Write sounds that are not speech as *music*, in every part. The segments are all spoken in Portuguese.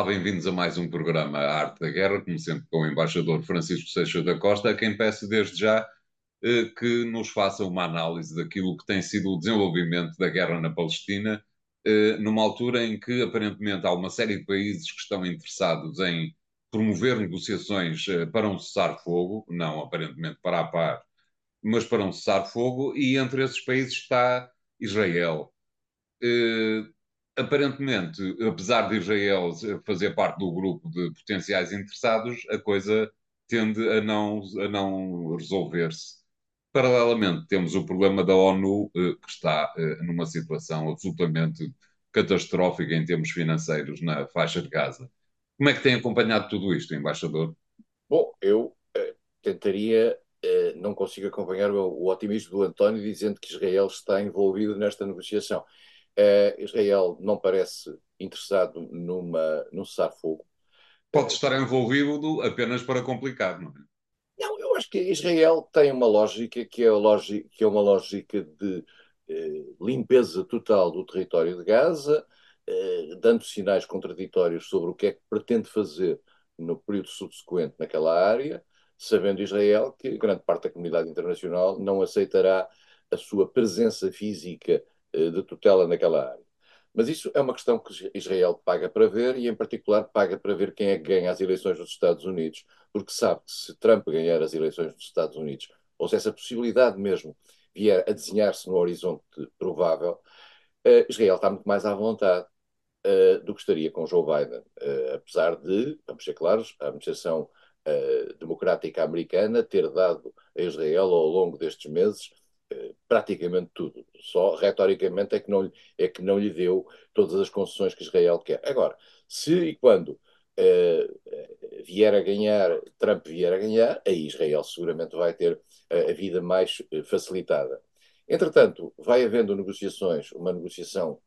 Olá, bem-vindos a mais um programa Arte da Guerra, como sempre com o embaixador Francisco Seixas da Costa, a quem peço desde já eh, que nos faça uma análise daquilo que tem sido o desenvolvimento da guerra na Palestina, eh, numa altura em que aparentemente há uma série de países que estão interessados em promover negociações eh, para um cessar-fogo, não aparentemente para a paz, mas para um cessar-fogo, e entre esses países está Israel. Eh, aparentemente, apesar de Israel fazer parte do grupo de potenciais interessados, a coisa tende a não, a não resolver-se. Paralelamente, temos o problema da ONU, eh, que está eh, numa situação absolutamente catastrófica em termos financeiros na faixa de Gaza. Como é que tem acompanhado tudo isto, embaixador? Bom, eu eh, tentaria, eh, não consigo acompanhar o, o, otimismo do António dizendo que Israel está envolvido nesta negociação. Eh, Israel não parece interessado numa, num cessar-fogo. Pode estar envolvido apenas para complicar, não é? Não, eu acho que Israel tem uma lógica que é, a lógica, que é uma lógica de eh, limpeza total do território de Gaza, eh, dando sinais contraditórios sobre o que é que pretende fazer no período subsequente naquela área, sabendo Israel que grande parte da comunidade internacional não aceitará a sua presença física de tutela naquela área. Mas isso é uma questão que Israel paga para ver e, em particular, paga para ver quem é que ganha as eleições nos Estados Unidos, porque sabe que se Trump ganhar as eleições nos Estados Unidos, ou se essa possibilidade mesmo vier a desenhar-se no horizonte provável, uh, Israel está muito mais à vontade uh, do que estaria com Joe Biden. Apesar de, vamos ser claros, a administração democrática americana ter dado a Israel ao longo destes meses praticamente tudo. Só retoricamente é que, não, é que não lhe deu todas as concessões que Israel quer. Agora, se e quando uh, vier a ganhar, Trump vier a ganhar, aí Israel seguramente vai ter uh, a vida mais facilitada. Entretanto, vai havendo negociações, uma negociação,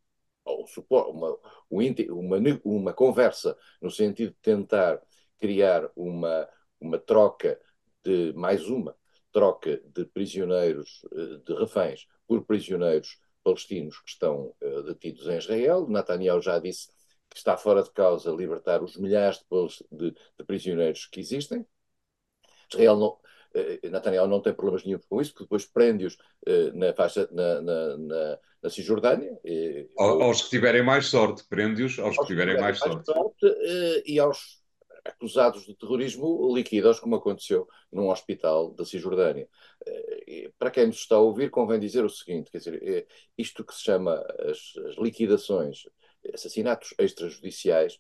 ou uma, uma, uma conversa no sentido de tentar criar uma, uma troca de mais uma troca de prisioneiros, eh, de reféns, por prisioneiros palestinos que estão uh, detidos em Israel. Netanyahu já disse que está fora de causa libertar os milhares de, de, de prisioneiros que existem. Israel não, uh, Netanyahu não tem problemas nenhum com isso, porque depois prende-os na faixa, na, na, na, na Cisjordânia. Aos que tiverem mais sorte, prende-os aos, aos, que tiverem mais, mais sorte. sorte e aos acusados de terrorismo liquidados, como aconteceu num hospital da Cisjordânia. Eh, para quem nos está a ouvir, convém dizer o seguinte: quer dizer, eh, isto que se chama as, as liquidações, assassinatos extrajudiciais,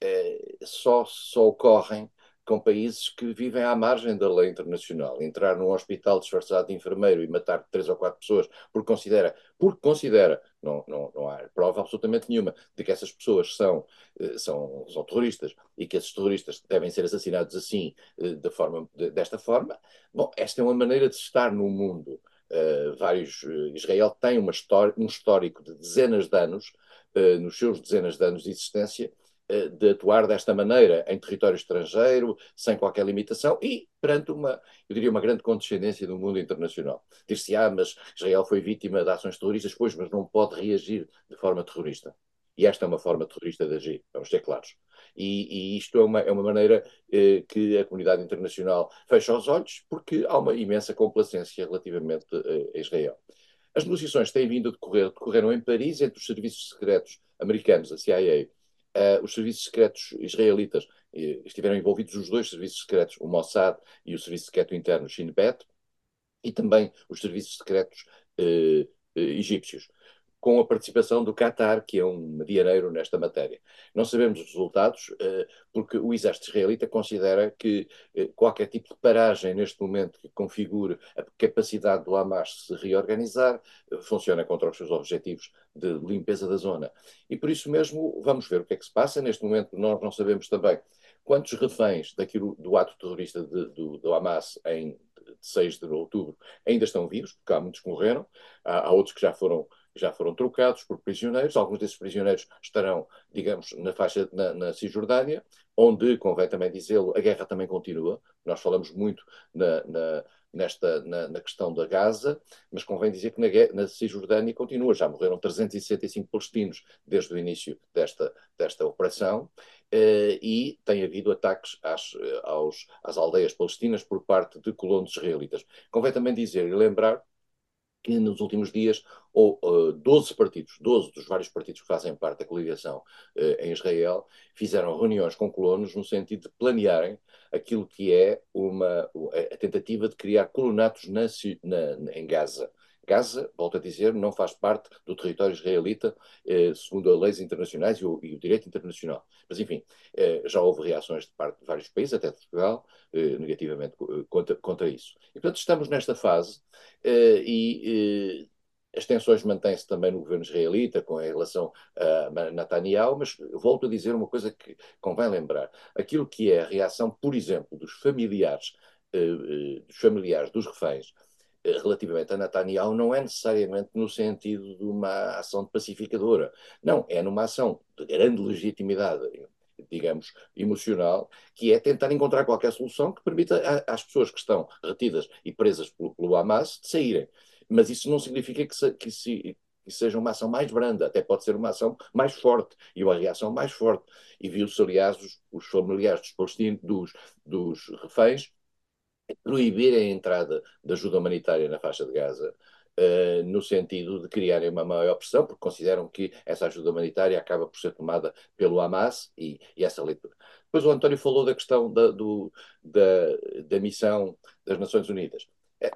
eh, só, só ocorrem com países que vivem à margem da lei internacional. Entrar num hospital disfarçado de enfermeiro e matar três ou quatro pessoas porque considera, porque considera, não, não, não há prova absolutamente nenhuma de que essas pessoas são, eh, são, são terroristas e que esses terroristas devem ser assassinados assim, eh, de forma, de, desta forma. Bom, esta é uma maneira de estar no mundo. Uh, vários, Israel tem uma história, um histórico de dezenas de anos, uh, nos seus dezenas de anos de existência, de atuar desta maneira em território estrangeiro, sem qualquer limitação e perante uma, eu diria, uma grande condescendência do mundo internacional. Dir-se, ah, mas Israel foi vítima de ações terroristas, pois, mas não pode reagir de forma terrorista. E esta é uma forma terrorista de agir, vamos ser claros. E, e isto é uma, é uma maneira eh, que a comunidade internacional fecha os olhos, porque há uma imensa complacência relativamente eh, a Israel. As negociações têm vindo a decorrer, decorreram em Paris entre os serviços secretos americanos, a CIA, uh, os serviços secretos israelitas. Estiveram envolvidos os dois serviços secretos, o Mossad e o Serviço Secreto Interno Shin Bet, e também os serviços secretos uh, egípcios com a participação do Qatar, que é um medianeiro nesta matéria. Não sabemos os resultados, eh, porque o exército israelita considera que eh, qualquer tipo de paragem neste momento que configure a capacidade do Hamas se reorganizar eh, funciona contra os seus objetivos de limpeza da zona. E por isso mesmo vamos ver o que é que se passa. Neste momento nós não sabemos também quantos reféns daquilo, do ato terrorista de, do, do Hamas em 6 de outubro ainda estão vivos, porque há muitos que morreram, há, há outros que já foram já foram trocados por prisioneiros. Alguns desses prisioneiros estarão, digamos, na faixa na, na Cisjordânia, onde, convém também dizê-lo, a guerra também continua. Nós falamos muito na, na nesta, na, na, questão da Gaza, mas convém dizer que na, na, Cisjordânia continua. Já morreram 365 palestinos desde o início desta, desta operação Uh, e tem havido ataques às, aos, às aldeias palestinas por parte de colonos israelitas. Convém também dizer e lembrar que nos últimos dias ou uh, 12 partidos, 12 dos vários partidos que fazem parte da coligação uh, em Israel, fizeram reuniões com colonos no sentido de planearem aquilo que é uma, a tentativa de criar colonatos na, na, em Gaza. Gaza, volto a dizer, não faz parte do território israelita, eh, segundo as leis internacionais e o, e o, direito internacional. Mas, enfim, eh, já houve reações de parte de vários países, até de Portugal, eh, negativamente eh, contra, contra, isso. E, portanto, estamos nesta fase eh, e eh, as tensões mantêm-se também no governo israelita com relação a Netanyahu, mas volto a dizer uma coisa que convém lembrar. Aquilo que é a reação, por exemplo, dos familiares, dos familiares dos reféns relativamente a Netanyahu não é necessariamente no sentido de uma ação pacificadora. Não, é numa ação de grande legitimidade, digamos, emocional, que é tentar encontrar qualquer solução que permita às pessoas que estão retidas e presas pelo, pelo Hamas de saírem. Mas isso não significa que, se, que, se, que seja uma ação mais branda, até pode ser uma ação mais forte e uma reação mais forte. E viu-se, aliás, os, os familiares dos palestinos, dos, dos reféns, proibir a entrada de ajuda humanitária na faixa de Gaza, uh, no sentido de criarem uma maior pressão, porque consideram que essa ajuda humanitária acaba por ser tomada pelo Hamas e, e essa leitura. Depois o António falou da questão da, do, da, da missão das Nações Unidas.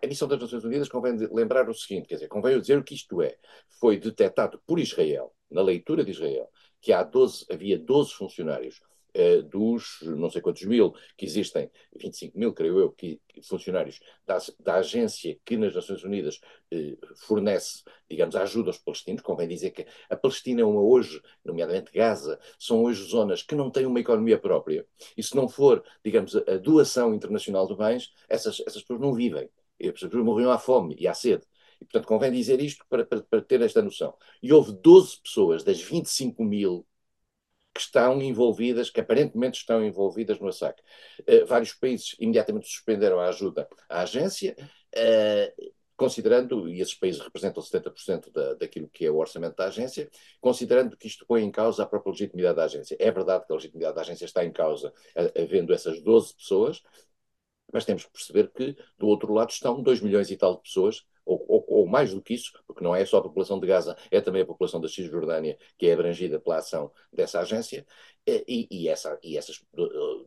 A missão das Nações Unidas convém lembrar o seguinte, quer dizer, convém dizer o que isto é. Foi detectado por Israel, na leitura de Israel, que há 12, havia 12 funcionários eh, dos não sei quantos mil que existem, 25 mil, creio eu, que, funcionários da, da, agência que nas Nações Unidas eh, fornece, digamos, ajuda aos palestinos. Convém dizer que a Palestina é uma hoje, nomeadamente Gaza, são hoje zonas que não têm uma economia própria. E se não for, digamos, a, a doação internacional de bens, essas, essas pessoas não vivem. As pessoas morriam à fome e à sede. E, portanto, convém dizer isto para, para, para, ter esta noção. E houve 12 pessoas das 25 mil que estão envolvidas, que aparentemente estão envolvidas no ataque. Uh, vários países imediatamente suspenderam a ajuda à agência, uh, considerando, e esses países representam 70% da, daquilo que é o orçamento da agência, considerando que isto põe em causa a própria legitimidade da agência. É verdade que a legitimidade da agência está em causa, havendo essas 12 pessoas, mas temos que perceber que do outro lado estão 2 milhões e tal de pessoas ou, ou, ou, mais do que isso, porque não é só a população de Gaza, é também a população da Cisjordânia que é abrangida pela ação dessa agência, e, e, essa, e essas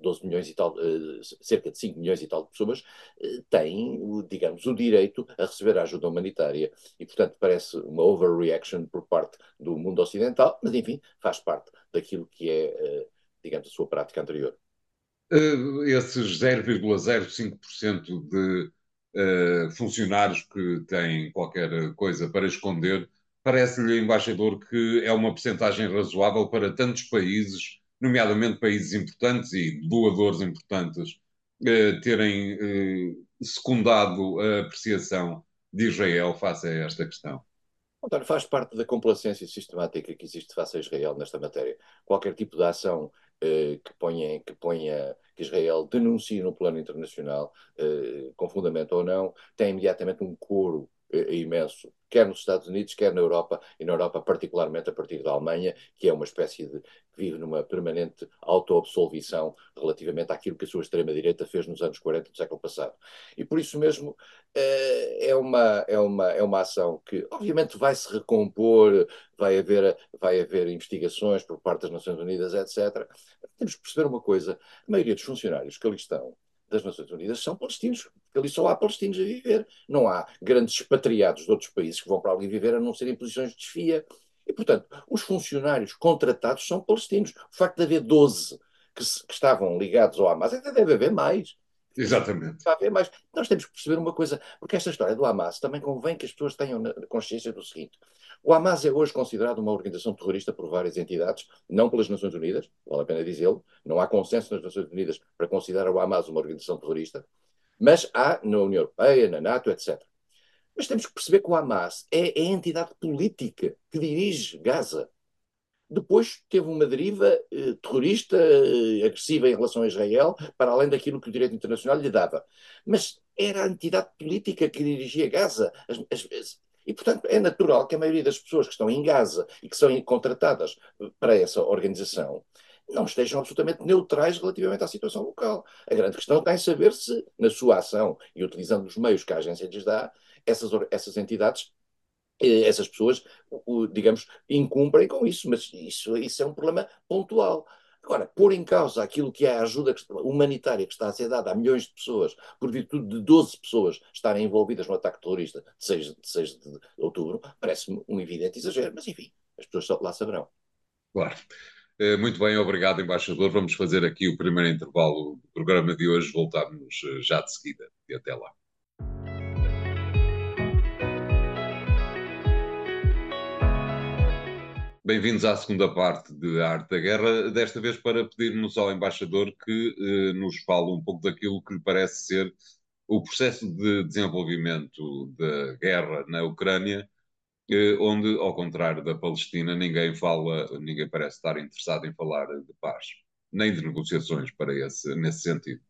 12 milhões e tal, eh, cerca de 5 milhões e tal de pessoas eh, têm, digamos, o direito a receber a ajuda humanitária. E, portanto, parece uma overreaction por parte do mundo ocidental, mas, enfim, faz parte daquilo que é, eh, digamos, a sua prática anterior. Uh, esses 0,05% de uh, funcionários que têm qualquer coisa para esconder, parece-lhe, embaixador, que é uma percentagem razoável para tantos países, nomeadamente países importantes e doadores importantes, uh, terem secundado a apreciação de Israel face a esta questão? António, faz parte da complacência sistemática que existe face a Israel nesta matéria. Qualquer tipo de ação eh, que, ponha, que ponha que Israel denuncie no plano internacional, eh, com fundamento ou não, tem imediatamente um coro eh, imenso, quer nos Estados Unidos, quer na Europa, e na Europa particularmente a partir da Alemanha, que é uma espécie de vive numa permanente autoabsolvição relativamente àquilo que a sua extrema-direita fez nos anos 40 do século passado. E por isso mesmo é uma, é uma, é uma ação que obviamente vai se recompor, vai haver, vai haver investigações por parte das Nações Unidas, etc. Temos que perceber uma coisa, a maioria dos funcionários que ali estão das Nações Unidas são palestinos, porque ali só há palestinos a viver. Não há grandes expatriados de outros países que vão para ali viver a não ser em posições de desfia. E, portanto, os funcionários contratados são palestinos. O facto de haver 12 que, que estavam ligados ao Hamas, ainda deve haver mais. Exatamente. Haver mais. Nós temos que perceber uma coisa, porque esta história do Hamas também convém que as pessoas tenham consciência do seguinte: o Hamas é hoje considerado uma organização terrorista por várias entidades, não pelas Nações Unidas, vale a pena dizê-lo, não há consenso nas Nações Unidas para considerar o Hamas uma organização terrorista, mas há na União Europeia, na NATO, etc. Mas temos que perceber que o Hamas é, é a entidade política que dirige Gaza. Depois teve uma deriva eh, terrorista, eh, agressiva em relação a Israel, para além daquilo que o direito internacional lhe dava. Mas era a entidade política que dirigia Gaza. E, portanto, é natural que a maioria das pessoas que estão em Gaza e que são contratadas para essa organização não estejam absolutamente neutrais relativamente à situação local. A grande questão está em saber se, na sua ação e utilizando os meios que a agência lhes dá, essas, essas entidades essas pessoas, digamos, incumprem com isso, mas isso, isso é um problema pontual. Agora, pôr em causa aquilo que é a ajuda humanitária que está a ser dada a milhões de pessoas, por virtude de 12 pessoas estarem envolvidas no ataque terrorista de 6 de, 6 de outubro, parece-me um evidente exagero, mas enfim, as pessoas lá saberão. Claro. Eh, muito bem, obrigado, embaixador. Vamos fazer aqui o primeiro intervalo do programa de hoje. Voltamos eh, já de seguida. E até lá. Bem-vindos à segunda parte de Arte da Guerra, desta vez para pedirmos ao embaixador que eh, nos fale um pouco daquilo que lhe parece ser o processo de desenvolvimento da guerra na Ucrânia, eh, onde, ao contrário da Palestina, ninguém fala, ninguém parece estar interessado em falar de paz, nem de negociações para esse, nesse sentido.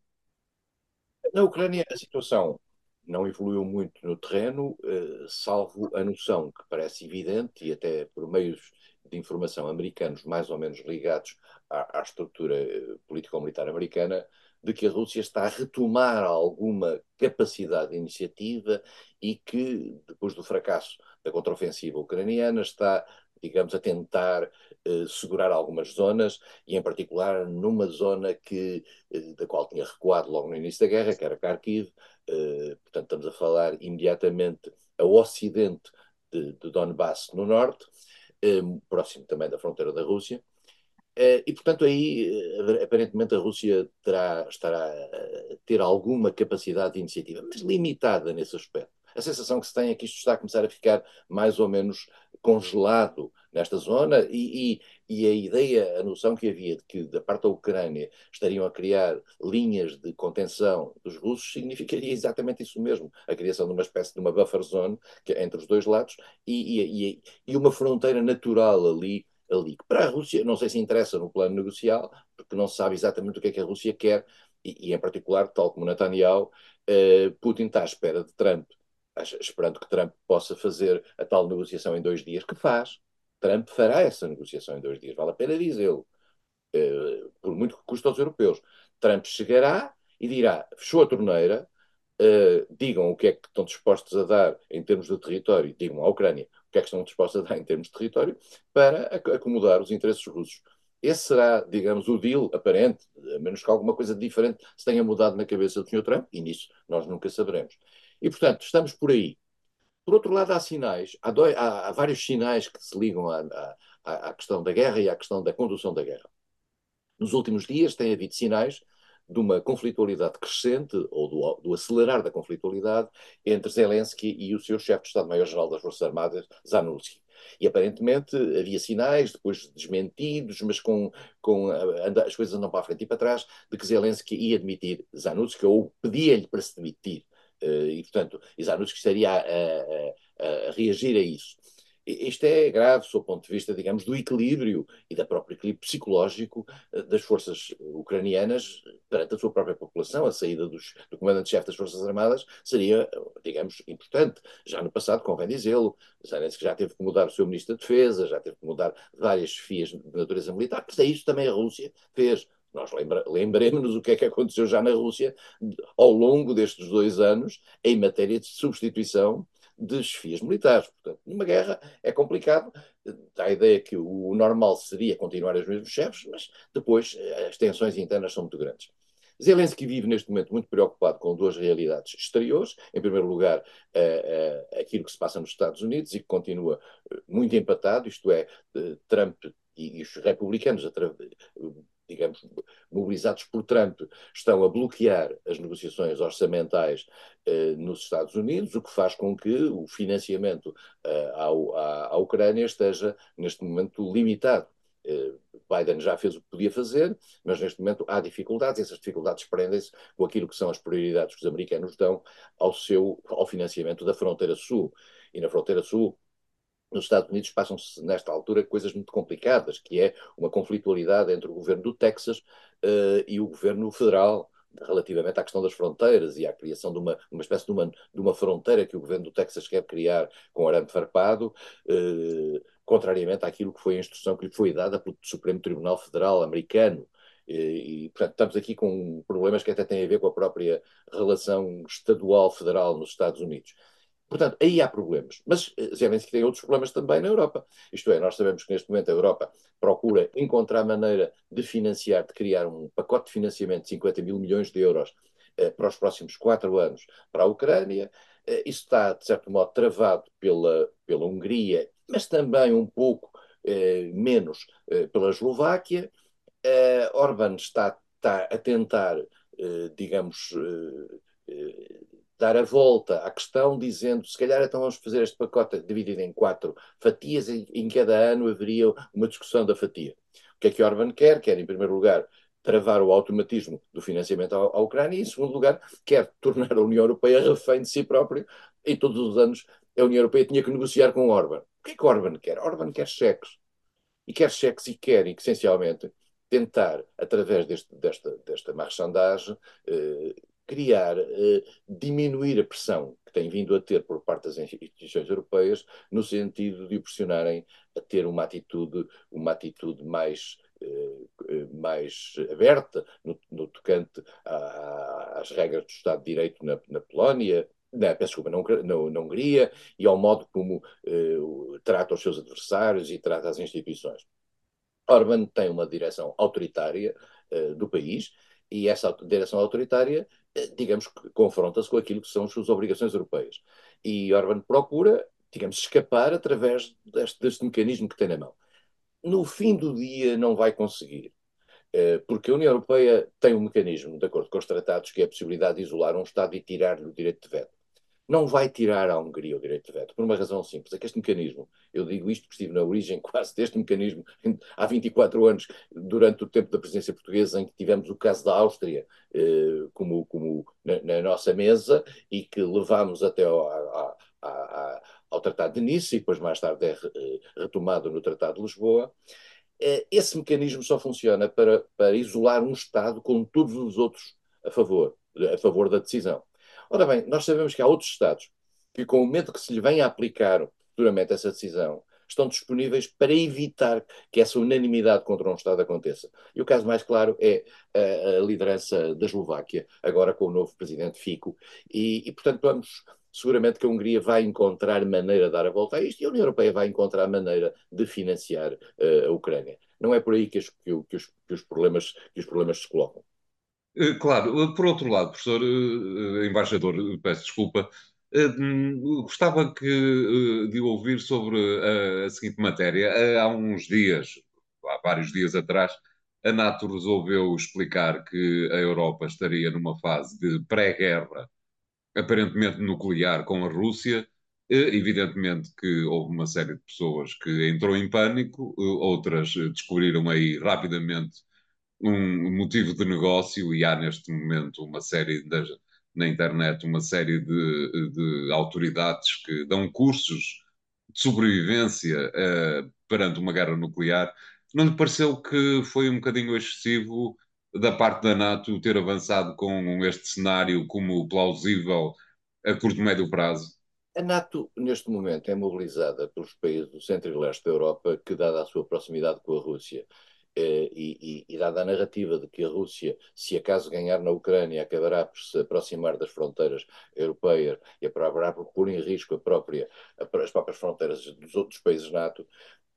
Na Ucrânia, a situação não evoluiu muito no terreno, eh, salvo a noção que parece evidente, e até por meios de informação americanos mais ou menos ligados à, à estrutura eh, político-militar americana, de que a Rússia está a retomar alguma capacidade de iniciativa e que, depois do fracasso da contraofensiva ucraniana, está, digamos, a tentar eh, segurar algumas zonas, e em particular numa zona que, eh, da qual tinha recuado logo no início da guerra, que era Kharkiv, eh, portanto estamos a falar imediatamente ao ocidente de, de Donbass, no norte, próximo também da fronteira da Rússia. Eh, e, portanto, aí eh, aparentemente a Rússia terá, estará a ter alguma capacidade de iniciativa, mas limitada nesse aspecto. A sensação que se tem é que isto está a começar a ficar mais ou menos congelado nesta zona e, e, e, a ideia, a noção que havia de que da parte da Ucrânia estariam a criar linhas de contenção dos russos significaria exatamente isso mesmo, a criação de uma espécie de uma buffer zone que, é entre os dois lados e, e uma fronteira natural ali ali. Para a Rússia, não sei se interessa no plano negocial, porque não se sabe exatamente o que é que a Rússia quer, e, e em particular, tal como Netanyahu, uh, Putin está à espera de Trump esperando que Trump possa fazer a tal negociação em dois dias, que faz. Trump fará essa negociação em dois dias, vale a pena dizê-lo, uh, por muito que custe aos europeus. Trump chegará e dirá: fechou a torneira, uh, digam o que é que estão dispostos a dar em termos de território, digam à Ucrânia o que é que estão dispostos a dar em termos de território, para acomodar os interesses russos. Esse será, digamos, o deal aparente, a menos que alguma coisa diferente se tenha mudado na cabeça do Sr. Trump, e nisso nós nunca saberemos. E, portanto, estamos por aí. Por outro lado, há sinais, há, dois, há, há vários sinais que se ligam à, à, à, questão da guerra e à questão da condução da guerra. Nos últimos dias tem havido sinais de uma conflitualidade crescente, ou do, do acelerar da conflitualidade, entre Zelensky e o seu chefe de Estado-Maior-Geral das Forças Armadas, Zanussi. E aparentemente havia sinais, depois desmentidos, mas com, com anda, as coisas andam para a frente e para trás, de que Zelensky ia admitir Zanussi, ou pedia-lhe para se demitir. Eh, e, portanto, Isanus estaria a, a, a, reagir a isso. Isto é grave, do ponto de vista, digamos, do equilíbrio e da própria equilíbrio psicológico eh, das forças ucranianas perante a sua própria população. A saída dos, do comandante-chefe das Forças Armadas seria, digamos, importante. Já no passado, convém dizê-lo, Zelensky já teve que mudar o seu ministro da Defesa, já teve que mudar várias chefias de natureza militar, mas é isso também a Rússia fez. Nós lembra, lembremos-nos o que é que aconteceu já na Rússia ao longo destes dois anos em matéria de substituição de chefias militares. Portanto, numa guerra é complicado. A ideia que o normal seria continuar os mesmos chefes, mas depois eh, as tensões internas são muito grandes. Zelensky vive neste momento muito preocupado com duas realidades exteriores. Em primeiro lugar, uh, uh, aquilo que se passa nos Estados Unidos e que continua muito empatado, isto é, Trump e, e os republicanos, digamos, mobilizados por Trump, estão a bloquear as negociações orçamentais eh, nos Estados Unidos, o que faz com que o financiamento eh, ao, à, à, Ucrânia esteja, neste momento, limitado. Eh, Biden já fez o que podia fazer, mas neste momento há dificuldades, e essas dificuldades prendem-se com aquilo que são as prioridades que os americanos dão ao seu ao financiamento da fronteira sul. E na fronteira sul nos Estados Unidos passam-se, nesta altura, coisas muito complicadas, que é uma conflitualidade entre o governo do Texas uh, e o governo federal relativamente à questão das fronteiras e à criação de uma, uma espécie de uma, de uma fronteira que o governo do Texas quer criar com arame farpado, eh, contrariamente àquilo que foi a instrução que lhe foi dada pelo Supremo Tribunal Federal americano. E, portanto, estamos aqui com problemas que até têm a ver com a própria relação estadual-federal nos Estados Unidos. Portanto, aí há problemas. Mas eh, Zelensky que tem outros problemas também na Europa. Isto é, nós sabemos que neste momento a Europa procura encontrar maneira de financiar, de criar um pacote de financiamento de 50 mil milhões de euros eh, para os próximos quatro anos para a Ucrânia. Eh, isso está, de certo modo, travado pela, pela Hungria, mas também um pouco eh, menos eh, pela Eslováquia. Eh, Orban está, está a tentar, digamos, dar a volta à questão, dizendo se calhar então vamos fazer este pacote dividido em quatro fatias e em cada ano haveria uma discussão da fatia. O que é que Orban quer? Quer, em primeiro lugar, travar o automatismo do financiamento à, Ucrânia e, em segundo lugar, quer tornar a União Europeia refém de si própria e todos os anos a União Europeia tinha que negociar com Orban. O que é que Orban quer? Orban quer cheques. E quer cheques e quer, essencialmente, tentar, através deste, desta, desta marchandagem, eh, criar, eh, diminuir a pressão que tem vindo a ter por parte das instituições europeias, no sentido de o pressionarem a ter uma atitude, uma atitude mais eh, mais aberta no, no tocante às regras do Estado de Direito na, na Polónia, na, peço desculpa, na, Hungria e ao modo como eh, trata os seus adversários e trata as instituições. Orban tem uma direção autoritária do país e essa direção autoritária eh, digamos confronta-se com aquilo que são as suas obrigações europeias. E Orban procura, digamos, escapar através deste, deste mecanismo que tem na mão. No fim do dia não vai conseguir, eh, porque a União Europeia tem um mecanismo, de acordo com os tratados, que é a possibilidade de isolar um Estado e tirar-lhe o direito de veto não vai tirar à Hungria o direito de veto, por uma razão simples, é que este mecanismo, eu digo isto porque estive na origem *laughs* quase deste mecanismo há 24 anos, durante o tempo da presidência portuguesa, em que tivemos o caso da Áustria eh, como, como na, na, nossa mesa e que levámos até ao, a, a, a, ao Tratado de Nice e depois mais tarde é eh, retomado no Tratado de Lisboa. Eh, esse mecanismo só funciona para, para isolar um Estado com todos os outros a favor, a favor da decisão. Ora bem, nós sabemos que há outros Estados que, com o medo que se lhe venha a aplicar futuramente essa decisão, estão disponíveis para evitar que essa unanimidade contra um Estado aconteça. E o caso mais claro é a, a liderança da Eslováquia, agora com o novo presidente Fico, e, e, portanto vamos. Seguramente que a Hungria vai encontrar maneira de dar a volta a isto e a União Europeia vai encontrar maneira de financiar uh, a Ucrânia. Não é por aí que, as, que, que, os, que, os, problemas, que os problemas se colocam. Eh, claro, por outro lado, professor, eh, embaixador, peço desculpa, eh, gostava que, de ouvir sobre a, a seguinte matéria. Há uns dias, há vários dias atrás, a NATO resolveu explicar que a Europa estaria numa fase de pré-guerra, aparentemente nuclear, com a Rússia. Evidentemente que houve uma série de pessoas que entrou em pânico, outras descobriram aí rapidamente um motivo de negócio e há neste momento uma série de, na internet uma série de, de, autoridades que dão cursos de sobrevivência uh, perante uma guerra nuclear. Não lhe pareceu que foi um bocadinho excessivo da parte da NATO ter avançado com este cenário como plausível a curto e médio prazo? A NATO, neste momento, é mobilizada pelos países do centro e leste da Europa, que, dada a sua proximidade com a Rússia, e, e, e, dada a narrativa de que a Rússia, se acaso ganhar na Ucrânia, acabará por se aproximar das fronteiras europeias e acabará por pôr em risco a própria, as próprias fronteiras dos outros países NATO,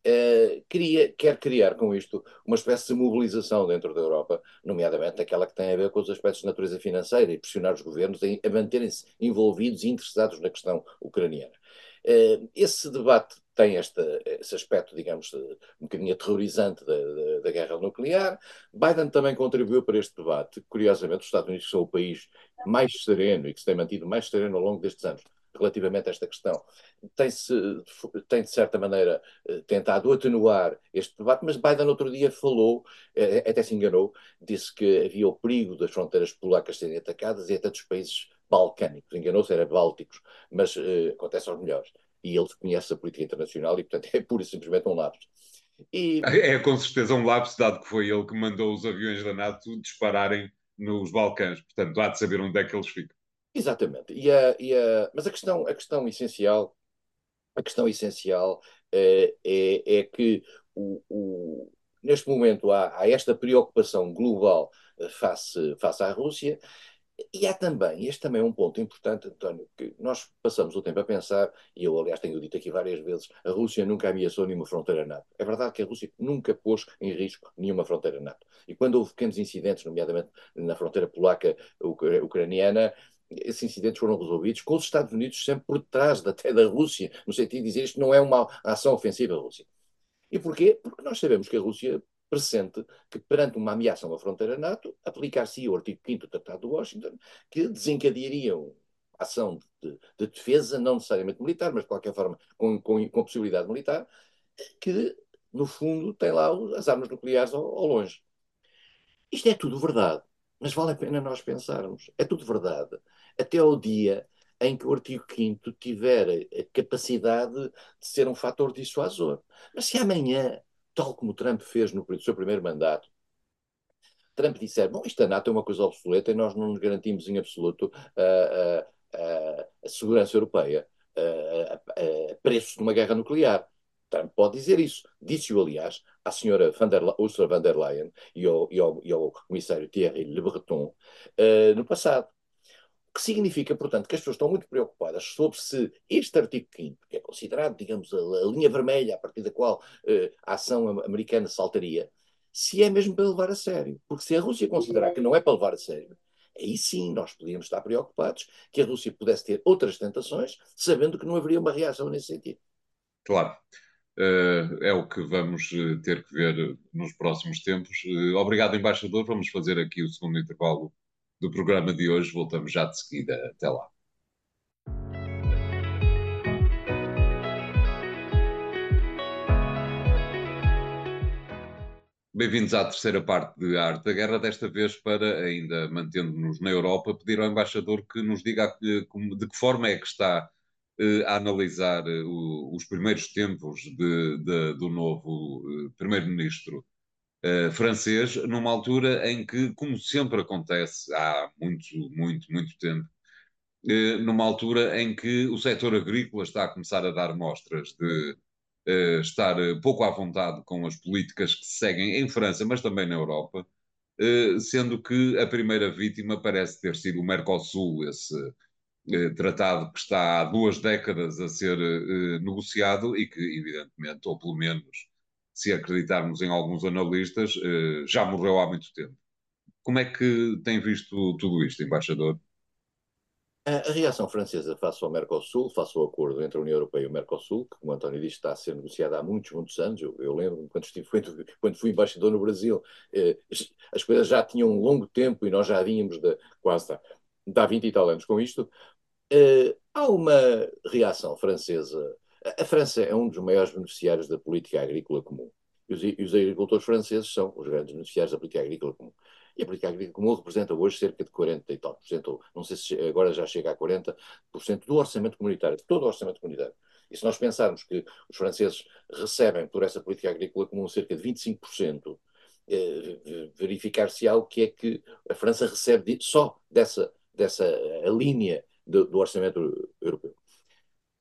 eh, queria, quer criar com isto uma espécie de mobilização dentro da Europa, nomeadamente aquela que tem a ver com os aspectos de natureza financeira e pressionar os governos a, a manterem-se envolvidos e interessados na questão ucraniana. Eh, esse debate tem este, esse aspecto, digamos, um bocadinho aterrorizante da, da, da, guerra nuclear. Biden também contribuiu para este debate. Curiosamente, os Estados Unidos são o país mais sereno e que se tem mantido mais sereno ao longo destes anos relativamente a esta questão. Tem-se, tem de certa maneira, eh, tentado atenuar este debate, mas Biden outro dia falou, eh, até se enganou, disse que havia o perigo das fronteiras polacas serem atacadas e até dos países balcânicos. Enganou-se, era bálticos, mas uh, acontece aos melhores e ele conhece a política internacional e, portanto, *laughs* é pura e simplesmente um lapso. E... É com certeza um lapso, dado que foi ele que mandou os aviões da NATO dispararem nos Balcãs. Portanto, há de saber onde é que eles ficam. Exatamente. E a, e a, mas a questão, a questão essencial, a questão essencial é, é, é que o, o, neste momento há, há, esta preocupação global face, face à Rússia e há também, este também é um ponto importante, António, que nós passamos o tempo a pensar, e eu, aliás, tenho dito aqui várias vezes, a Rússia nunca ameaçou nenhuma fronteira NATO. É verdade que a Rússia nunca pôs em risco nenhuma fronteira NATO. E quando houve pequenos incidentes, nomeadamente na fronteira polaca-ucraniana, esses incidentes foram resolvidos com os Estados Unidos sempre por trás até da Rússia, no sentido de dizer isto não é uma ação ofensiva à Rússia. E porquê? Porque nós sabemos que a Rússia pressente que, perante uma ameaça a uma fronteira NATO, aplicar-se o artigo 5 do Tratado de Washington, que desencadearia ação de, de, defesa, não necessariamente militar, mas de qualquer forma com, com, com possibilidade militar, que, no fundo, tem lá as armas nucleares ao, ao longe. Isto é tudo verdade, mas vale a pena nós pensarmos. É tudo verdade. Até ao dia em que o artigo 5 tiver a capacidade de ser um fator dissuasor. Mas se amanhã tal como Trump fez no seu primeiro mandato, Trump disser, bom, isto a NATO é uma coisa obsoleta e nós não nos garantimos em absoluto a, a, a segurança europeia a, a, preço de uma guerra nuclear. Trump pode dizer isso. Disse-o, aliás, à senhora van der, Ursula von der Leyen e ao, e ao, e ao comissário Thierry Le Breton uh, no passado que significa, portanto, que as pessoas estão muito preocupadas sobre se este artigo 5 que é considerado, digamos, a, a linha vermelha a partir da qual uh, a ação americana saltaria, se é mesmo para levar a sério. Porque se a Rússia considerar que não é para levar a sério, aí sim nós podíamos estar preocupados que a Rússia pudesse ter outras tentações, sabendo que não haveria uma reação nesse sentido. Claro. Uh, é o que vamos eh, ter que ver nos próximos tempos. Uh, obrigado, embaixador. Vamos fazer aqui o segundo intervalo do programa de hoje. Voltamos já de seguida. Até lá. Bem-vindos à terceira parte de Arte da Guerra, desta vez para, ainda mantendo-nos na Europa, pedir ao embaixador que nos diga de que forma é que está eh, a analisar eh, os primeiros tempos de, de, do novo eh, primeiro-ministro uh, francês, numa altura em que, como sempre acontece há muito, muito, muito tempo, uh, numa altura em que o setor agrícola está a começar a dar mostras de uh, estar pouco à vontade com as políticas que se seguem em França, mas também na Europa, sendo que a primeira vítima parece ter sido o Mercosul, esse tratado que está há duas décadas a ser negociado e que, evidentemente, ou pelo menos se acreditarmos em alguns analistas, eh, já morreu há muito tempo. Como é que tem visto tudo isto, embaixador? A reação francesa face ao Mercosul, face ao acordo entre a União Europeia e o Mercosul, que, como António disse, está a ser negociado há muitos, muitos anos. Eu, eu lembro, *laughs* quando, quando, fui embaixador no Brasil, eh, as coisas já tinham um longo tempo e nós já vínhamos de, quase de há 20 e tal anos com isto. Eh, há uma reação francesa a França é um dos maiores beneficiários da política agrícola comum. E os, e os agricultores franceses são os grandes beneficiários da política agrícola comum. E a política agrícola comum representa hoje cerca de 40 e tal por cento, não sei se agora já chega a 40% do orçamento comunitário, de todo o orçamento comunitário. E se nós pensarmos que os franceses recebem por essa política agrícola comum cerca de 25%, eh, verificar-se algo que é que a França recebe só dessa, dessa linha do, do orçamento europeu.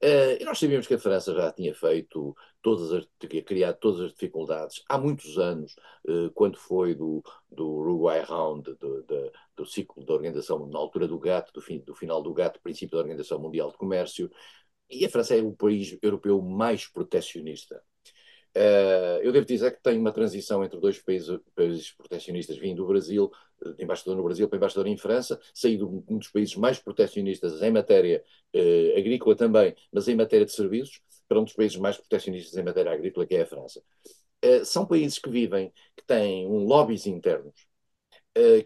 Uh, e nós sabíamos que a França já tinha feito todas as, criado todas as dificuldades há muitos anos, uh, quando foi do, do Uruguay Round, do, do, do, ciclo da organização, na altura do GATT, do, fim, do final do GATT, princípio da Organização Mundial de Comércio, e a França é o país europeu mais protecionista. Uh, eu devo dizer que tem uma transição entre dois países, países protecionistas, vim do Brasil, de embaixador no Brasil para embaixador em França, saí de um dos países mais protecionistas em matéria uh, agrícola também, mas em matéria de serviços, para um dos países mais protecionistas em matéria agrícola, que é a França. Uh, são países que vivem, que têm um lobbies internos,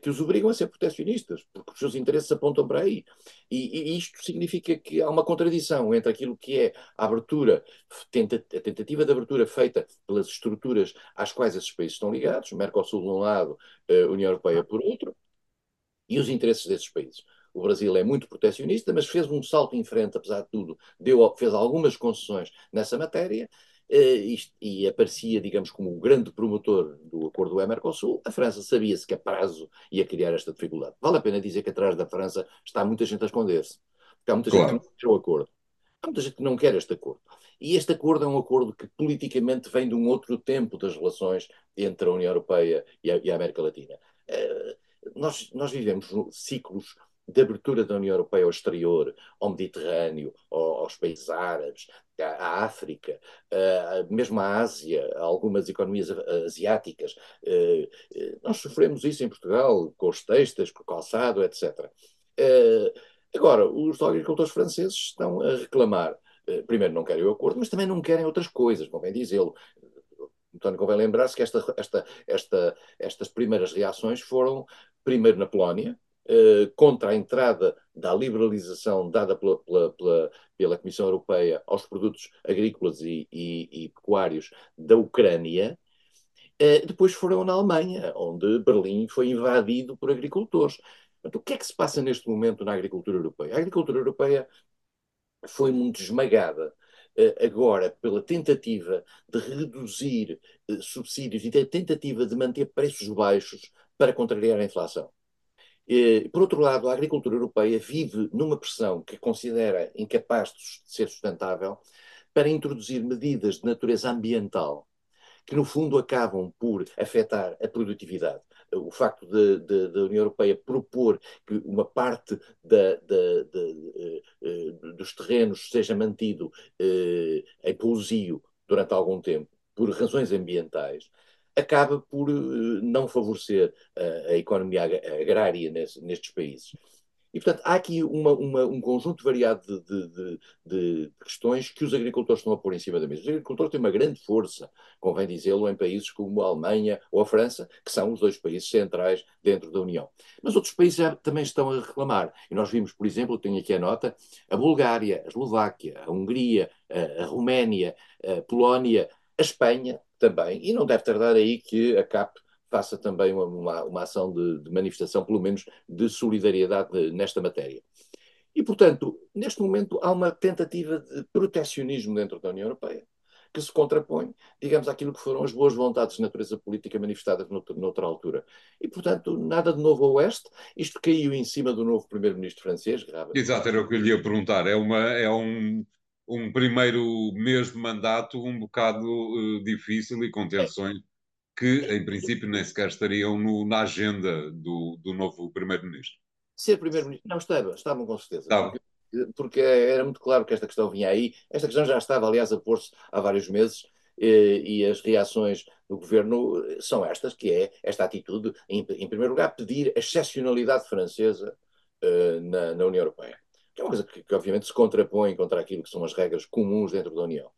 que os obrigam a ser protecionistas, porque os seus interesses apontam para aí. E, e, isto significa que há uma contradição entre aquilo que é a abertura, tenta, a tentativa de abertura feita pelas estruturas às quais esses países estão ligados, Mercosul de um lado, uh, União Europeia por outro, e os interesses desses países. O Brasil é muito protecionista, mas fez um salto em frente, apesar de tudo, deu, fez algumas concessões nessa matéria, e aparecia, digamos, como o grande promotor do acordo do Mercosul, a França sabia-se que a prazo ia criar esta dificuldade. Vale a pena dizer que atrás da França está muita gente a esconder-se. Porque há muita claro. gente que não quer o acordo. Há muita gente que não quer este acordo. E este acordo é um acordo que politicamente vem de um outro tempo das relações entre a União Europeia e a, e a América Latina. Uh, nós, nós vivemos ciclos de abertura da União Europeia ao exterior, ao Mediterrâneo, aos países árabes, à África, mesmo à Ásia, a algumas economias asiáticas. Eh, eh, nós sofremos isso em Portugal, com os textos, com o calçado, etc. Eh, agora, os agricultores franceses estão a reclamar, primeiro não querem o acordo, mas também não querem outras coisas, convém dizê-lo. António, convém lembrar-se que esta, esta, esta, estas primeiras reações foram, primeiro na Polónia, eh, contra a entrada da liberalização dada pela, pela, pela, pela Comissão Europeia aos produtos agrícolas e, e, e pecuários da Ucrânia, eh, depois foram na Alemanha, onde Berlim foi invadido por agricultores. O que é que se passa neste momento na agricultura europeia? A agricultura europeia foi muito esmagada eh, agora pela tentativa de reduzir subsídios e a tentativa de manter preços baixos para contrariar a inflação. Por outro lado, a agricultura europeia vive numa pressão que considera incapaz de ser sustentável para introduzir medidas de natureza ambiental que, no fundo, acabam por afetar a produtividade. O facto da União Europeia propor que uma parte da, da, de, uh, dos terrenos seja mantido uh, em pousio durante algum tempo, por razões ambientais, acaba por uh, não favorecer uh, a economia agrária nesse, nestes países. E, portanto, há aqui uma, uma, um conjunto variado de, de, de, de, questões que os agricultores estão a pôr em cima da mesa. Os agricultores têm uma grande força, convém dizê-lo, em países como a Alemanha ou a França, que são os dois países centrais dentro da União. Mas outros países já também estão a reclamar. E nós vimos, por exemplo, tenho aqui a nota, a Bulgária, a Eslováquia, a Hungria, a, a Roménia, a Polónia, a Espanha também, e não deve tardar aí que a CAP faça também uma, uma, uma ação de, de, manifestação, pelo menos de solidariedade nesta matéria. E, portanto, neste momento há uma tentativa de protecionismo dentro da União Europeia, que se contrapõe, digamos, àquilo que foram as boas vontades de natureza política manifestadas noutra, noutra altura. E, portanto, nada de novo a oeste. Isto caiu em cima do novo primeiro-ministro francês, Grava. Exato, era o que eu lhe ia perguntar. É, uma, é um um primeiro mês de mandato um bocado uh, difícil e com tensões que, em princípio, nem sequer estariam no, na agenda do, do novo Primeiro-Ministro. Ser Primeiro-Ministro? Não, estavam, estavam com certeza. Porque, porque, era muito claro que esta questão vinha aí. Esta questão já estava, aliás, a pôr-se há vários meses. E, e as reações do governo são estas, que é esta atitude, em, em primeiro lugar, pedir a excepcionalidade francesa uh, na, na União Europeia que é uma coisa que, que, obviamente se contrapõe contra aquilo que são as regras comuns dentro da União.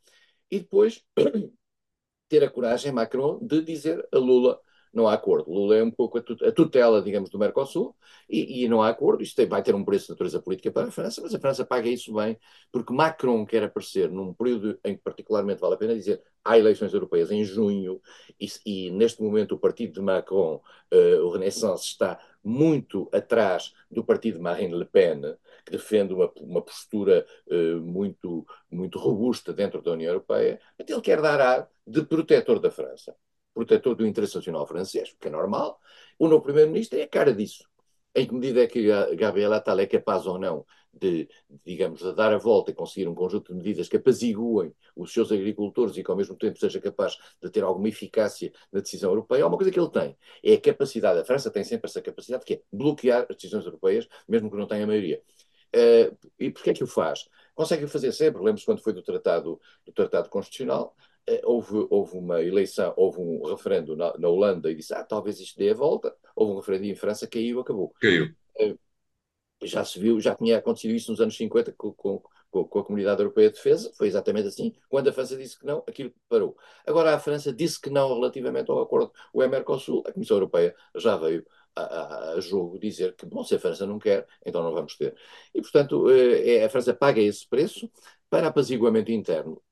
E depois *clears throat* ter a coragem, Macron, de dizer a Lula não há acordo. Lula é um pouco a tutela, digamos, do Mercosul e, e não há acordo. Isto vai ter um preço de natureza política para a França, mas a França paga isso bem, porque Macron quer aparecer num período em que particularmente vale a pena dizer há eleições europeias em junho e, e neste momento o partido de Macron, uh, o Renaissance, está muito atrás do partido de Marine Le Pen, que defende uma, uma postura uh, muito, muito robusta dentro da União Europeia, mas ele quer dar ar de protetor da França, protetor do interesse nacional francês, o que é normal. O novo primeiro-ministro é a cara disso. Em que medida é que a Gabriel Attal é capaz ou não de, digamos, de dar a volta e conseguir um conjunto de medidas que apaziguem os seus agricultores e que ao mesmo tempo seja capaz de ter alguma eficácia na decisão europeia, uma coisa que ele tem, é a capacidade, a França tem sempre essa capacidade, que é bloquear as decisões europeias, mesmo que não tenha maioria. Uh, e porquê é que o faz? Consegue o fazer sempre. Lembro-se quando foi do Tratado, do tratado Constitucional, uh, houve, houve uma eleição, houve um referendo na, na, Holanda e disse, ah, talvez isto dê a volta. Houve um referendo em França, caiu, acabou. Caiu. Uh, já se viu, já tinha acontecido isso nos anos 50 com, com, com, a Comunidade Europeia de Defesa, foi exatamente assim. Quando a França disse que não, aquilo parou. Agora a França disse que não relativamente ao acordo o Mercosul, a Comissão Europeia já veio a, a, jogo dizer que, bom, se a França não quer, então não vamos ter. E, portanto, eh, é, a França paga esse preço para apaziguamento interno.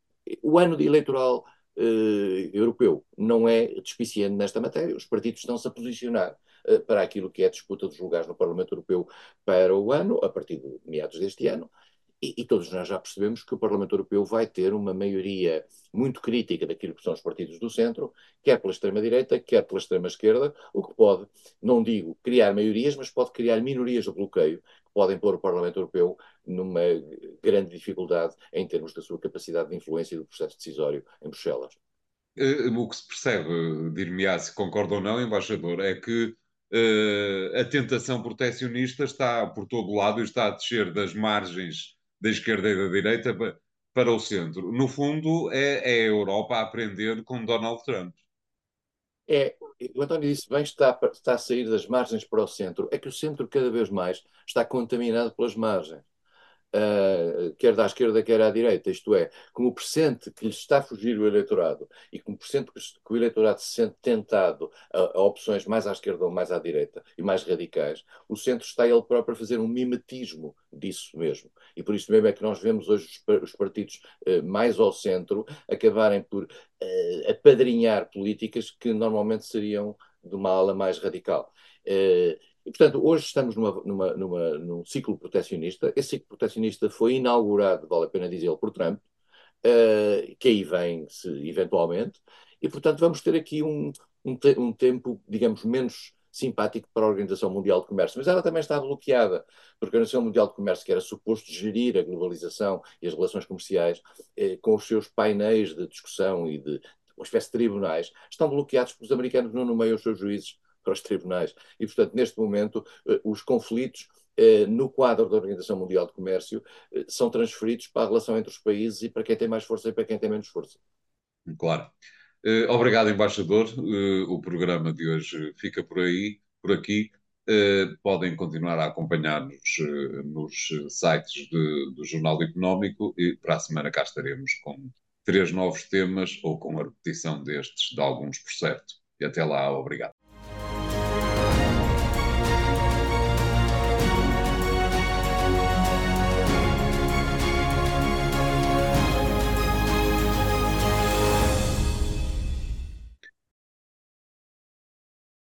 O ano eleitoral eh, europeu não é despiciente nesta matéria, os partidos estão-se a posicionar eh, para aquilo que é a disputa dos lugares no Parlamento Europeu para o ano, a partir de meados deste ano, e, e, todos nós já percebemos que o Parlamento Europeu vai ter uma maioria muito crítica daquilo que são os partidos do centro, quer pela extrema-direita, quer pela extrema-esquerda, o que pode, não digo criar maiorias, mas pode criar minorias de bloqueio, que podem pôr o Parlamento Europeu numa grande dificuldade em termos da sua capacidade de influência do processo decisório em Bruxelas. Eh, o que se percebe, dir-me-á se concorda ou não, embaixador, é que uh, a tentação proteccionista está por todo lado e está a descer das margens da esquerda e da direita para o centro. No fundo, é, é a Europa a aprender com Donald Trump. É, o António disse bem, está, está a sair das margens para o centro. É que o centro cada vez mais está contaminado pelas margens uh, quer da esquerda, quer à direita, isto é, como percente que lhe está a fugir o eleitorado e como percente que, o eleitorado se sente tentado a, a, opções mais à esquerda ou mais à direita e mais radicais, o centro está ele próprio a fazer um mimetismo disso mesmo. E por isso mesmo é que nós vemos hoje os, os partidos uh, mais ao centro acabarem por uh, apadrinhar políticas que normalmente seriam de uma ala mais radical. E, portanto, hoje estamos numa, numa, numa, num ciclo protecionista. Esse ciclo protecionista foi inaugurado, vale a pena dizê-lo, por Trump, uh, que aí vem-se eventualmente, e, portanto, vamos ter aqui um, um, te um tempo, digamos, menos simpático para a Organização Mundial de Comércio, mas ela também está bloqueada, porque a Organização Mundial de Comércio, que era suposto gerir a globalização e as relações comerciais, eh, com os seus painéis de discussão e de uma espécie de tribunais, estão bloqueados porque os americanos não nomeiam os seus juízes para os tribunais. E, portanto, neste momento, eh, os conflitos eh, no quadro da Organização Mundial de Comércio eh, são transferidos para a relação entre os países e para quem tem mais força e para quem tem menos força. Claro. Obrigado, embaixador. O programa de hoje fica por aí, por aqui. Podem continuar a acompanhar-nos nos sites de, do Jornal Económico e para a semana cá estaremos com três novos temas ou com a repetição destes de alguns por certo. E até lá, obrigado.